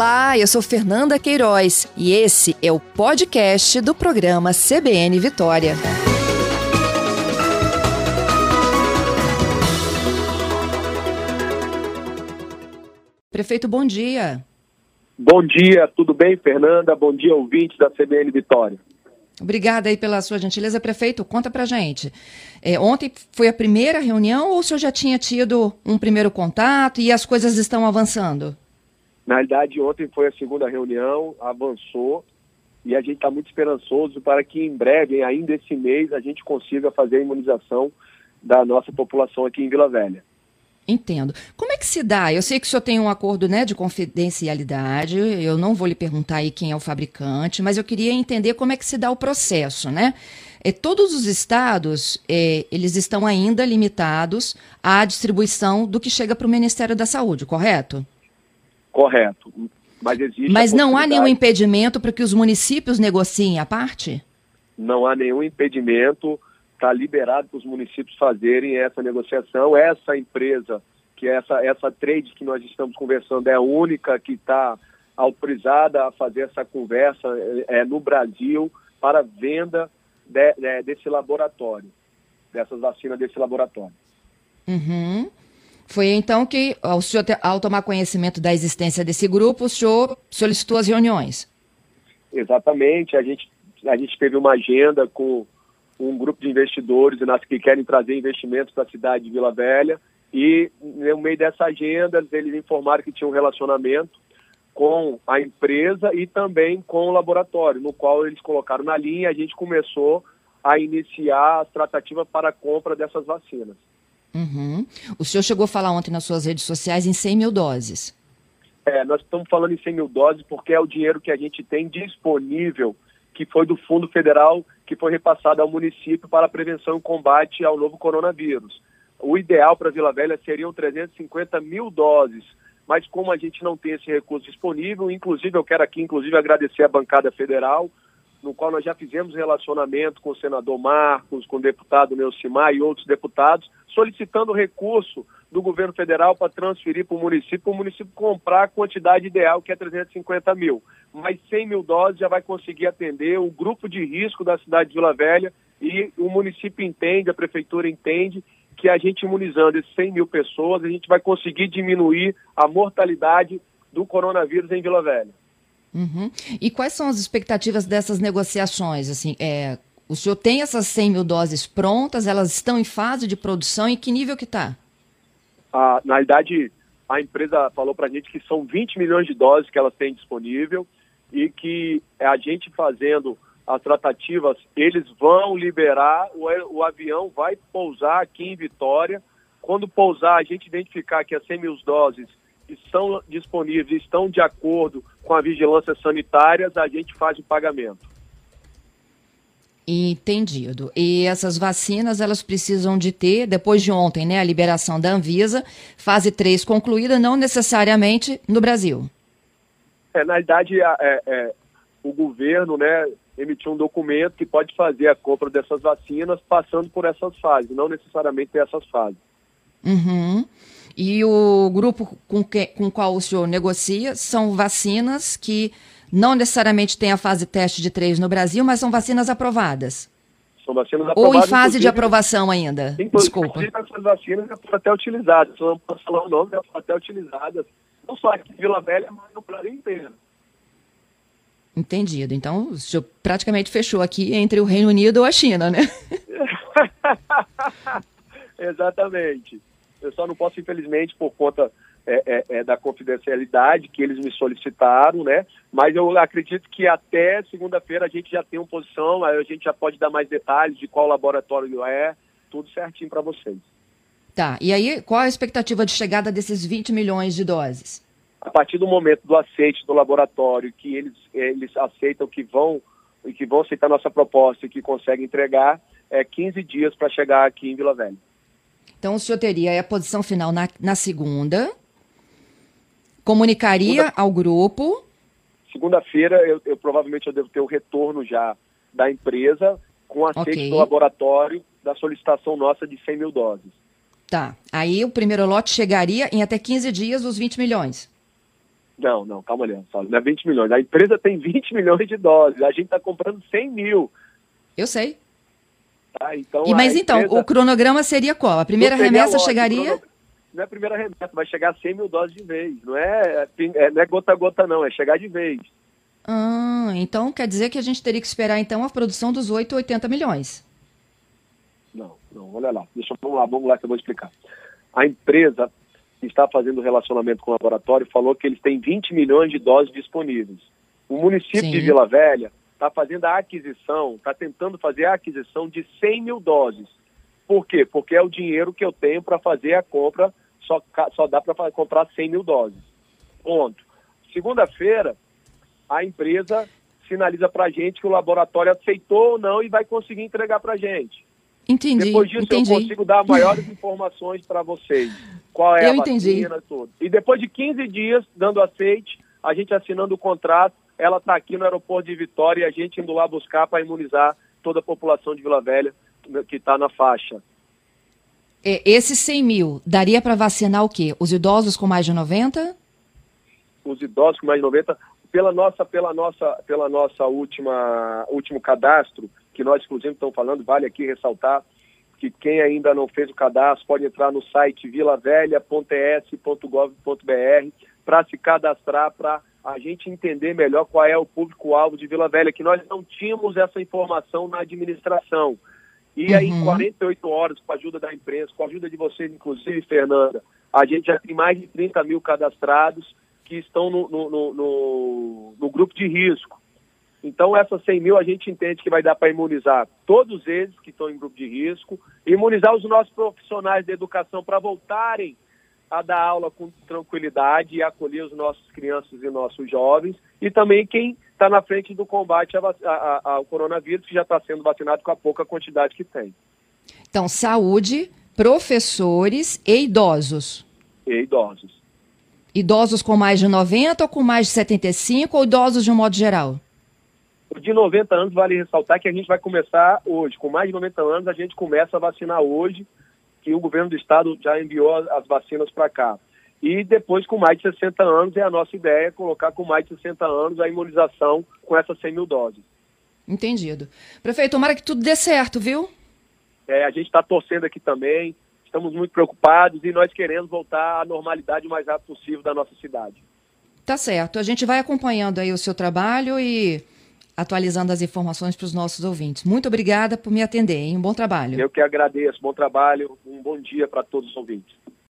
Olá, eu sou Fernanda Queiroz e esse é o podcast do programa CBN Vitória. Prefeito, bom dia. Bom dia, tudo bem, Fernanda? Bom dia, ouvintes da CBN Vitória. Obrigada aí pela sua gentileza, prefeito. Conta pra gente. É, ontem foi a primeira reunião ou o senhor já tinha tido um primeiro contato e as coisas estão avançando? Na realidade, ontem foi a segunda reunião, avançou e a gente está muito esperançoso para que em breve, ainda esse mês, a gente consiga fazer a imunização da nossa população aqui em Vila Velha. Entendo. Como é que se dá? Eu sei que o senhor tem um acordo né, de confidencialidade, eu não vou lhe perguntar aí quem é o fabricante, mas eu queria entender como é que se dá o processo, né? É, todos os estados, é, eles estão ainda limitados à distribuição do que chega para o Ministério da Saúde, correto? Correto. Mas existe. Mas não há nenhum impedimento para que os municípios negociem a parte? Não há nenhum impedimento. Está liberado para os municípios fazerem essa negociação. Essa empresa, que é essa, essa trade que nós estamos conversando, é a única que está autorizada a fazer essa conversa é, no Brasil para venda de, de, desse laboratório, dessas vacinas desse laboratório. Uhum. Foi então que, ao, senhor, ao tomar conhecimento da existência desse grupo, o senhor solicitou as reuniões? Exatamente. A gente, a gente teve uma agenda com um grupo de investidores que querem trazer investimentos para a cidade de Vila Velha. E no meio dessa agenda, eles informaram que tinha um relacionamento com a empresa e também com o laboratório, no qual eles colocaram na linha. A gente começou a iniciar as tratativas para a compra dessas vacinas. Uhum. O senhor chegou a falar ontem nas suas redes sociais em 100 mil doses. É, nós estamos falando em 100 mil doses porque é o dinheiro que a gente tem disponível, que foi do Fundo Federal, que foi repassado ao município para a prevenção e combate ao novo coronavírus. O ideal para Vila Velha seriam 350 mil doses, mas como a gente não tem esse recurso disponível, inclusive eu quero aqui inclusive agradecer a bancada federal, no qual nós já fizemos relacionamento com o senador Marcos, com o deputado Neucimar e outros deputados, solicitando recurso do governo federal para transferir para o município, para o município comprar a quantidade ideal, que é 350 mil. Mas 100 mil doses já vai conseguir atender o grupo de risco da cidade de Vila Velha e o município entende, a prefeitura entende que a gente imunizando esses 100 mil pessoas, a gente vai conseguir diminuir a mortalidade do coronavírus em Vila Velha. Uhum. E quais são as expectativas dessas negociações? Assim, é, o senhor tem essas 100 mil doses prontas? Elas estão em fase de produção? Em que nível que está? Ah, na verdade, a empresa falou para a gente que são 20 milhões de doses que elas têm disponível e que a gente fazendo as tratativas, eles vão liberar, o, o avião vai pousar aqui em Vitória. Quando pousar, a gente identificar que as 100 mil doses estão disponíveis, estão de acordo com a vigilância sanitária, a gente faz o pagamento. Entendido. E essas vacinas, elas precisam de ter, depois de ontem, né, a liberação da Anvisa, fase 3 concluída, não necessariamente no Brasil. É, na verdade, é, é, o governo, né, emitiu um documento que pode fazer a compra dessas vacinas passando por essas fases, não necessariamente essas fases. Uhum. E o grupo com, que, com o qual o senhor negocia são vacinas que não necessariamente têm a fase teste de três no Brasil, mas são vacinas aprovadas. São vacinas aprovadas. Ou em fase de aprovação ainda? Desculpa. Essas vacinas já foram até utilizadas. Não posso falar o nome, já foram até utilizadas. Não só aqui em Vila Velha, mas no Brasil inteiro. Entendido. Então, o senhor praticamente fechou aqui entre o Reino Unido ou a China, né? Exatamente. Eu só não posso, infelizmente, por conta é, é, é, da confidencialidade que eles me solicitaram, né? Mas eu acredito que até segunda-feira a gente já tem uma posição, a gente já pode dar mais detalhes de qual laboratório é, tudo certinho para vocês. Tá. E aí, qual a expectativa de chegada desses 20 milhões de doses? A partir do momento do aceite do laboratório, que eles, eles aceitam que vão e que vão aceitar nossa proposta e que conseguem entregar, é 15 dias para chegar aqui em Vila Velha. Então, o senhor teria a posição final na, na segunda, comunicaria segunda, ao grupo. Segunda-feira, eu, eu, provavelmente eu devo ter o retorno já da empresa com aceite okay. do laboratório da solicitação nossa de 100 mil doses. Tá. Aí o primeiro lote chegaria em até 15 dias os 20 milhões. Não, não, calma ali, só, não é 20 milhões. A empresa tem 20 milhões de doses, a gente está comprando 100 mil. Eu sei. Tá? Então, e, mas então, o cronograma seria qual? A primeira remessa lógico, chegaria? Não é a primeira remessa, vai chegar a 100 mil doses de vez. Não é, é, não é gota a gota, não, é chegar de vez. Ah, então quer dizer que a gente teria que esperar então a produção dos 8 80 milhões. Não, não, olha lá. Deixa, vamos lá, vamos lá que eu vou explicar. A empresa que está fazendo relacionamento com o laboratório falou que eles têm 20 milhões de doses disponíveis. O município Sim. de Vila Velha está fazendo a aquisição, está tentando fazer a aquisição de 100 mil doses. Por quê? Porque é o dinheiro que eu tenho para fazer a compra, só, só dá para comprar 100 mil doses. Ponto. Segunda-feira, a empresa sinaliza para a gente que o laboratório aceitou ou não e vai conseguir entregar para a gente. Entendi. Depois disso entendi. eu consigo dar maiores informações para vocês. Qual é eu a entendi. vacina, tudo. E depois de 15 dias dando aceite, a gente assinando o contrato, ela está aqui no aeroporto de Vitória e a gente indo lá buscar para imunizar toda a população de Vila Velha que está na faixa. É, esses 100 mil, daria para vacinar o quê? Os idosos com mais de 90? Os idosos com mais de 90, pela nossa, pela nossa, pela nossa última, último cadastro, que nós inclusive estamos falando, vale aqui ressaltar que quem ainda não fez o cadastro pode entrar no site vilavelha.es.gov.br para se cadastrar, para a gente entender melhor qual é o público-alvo de Vila Velha, que nós não tínhamos essa informação na administração. E aí, em 48 uhum. horas, com a ajuda da imprensa, com a ajuda de vocês, inclusive, Fernanda, a gente já tem mais de 30 mil cadastrados que estão no, no, no, no grupo de risco. Então, essas 100 mil a gente entende que vai dar para imunizar todos eles que estão em grupo de risco, imunizar os nossos profissionais de educação para voltarem a dar aula com tranquilidade e acolher os nossos crianças e nossos jovens, e também quem está na frente do combate ao coronavírus, que já está sendo vacinado com a pouca quantidade que tem. Então, saúde, professores e idosos. E idosos. Idosos com mais de 90 ou com mais de 75 ou idosos de um modo geral? de 90 anos, vale ressaltar que a gente vai começar hoje. Com mais de 90 anos, a gente começa a vacinar hoje, que o governo do estado já enviou as vacinas para cá. E depois, com mais de 60 anos, é a nossa ideia colocar com mais de 60 anos a imunização com essas 100 mil doses. Entendido. Prefeito, tomara que tudo dê certo, viu? É, a gente está torcendo aqui também, estamos muito preocupados e nós queremos voltar à normalidade o mais rápido possível da nossa cidade. Tá certo. A gente vai acompanhando aí o seu trabalho e atualizando as informações para os nossos ouvintes. Muito obrigada por me atender, hein? Um bom trabalho. Eu que agradeço. Bom trabalho. Um bom dia para todos os ouvintes.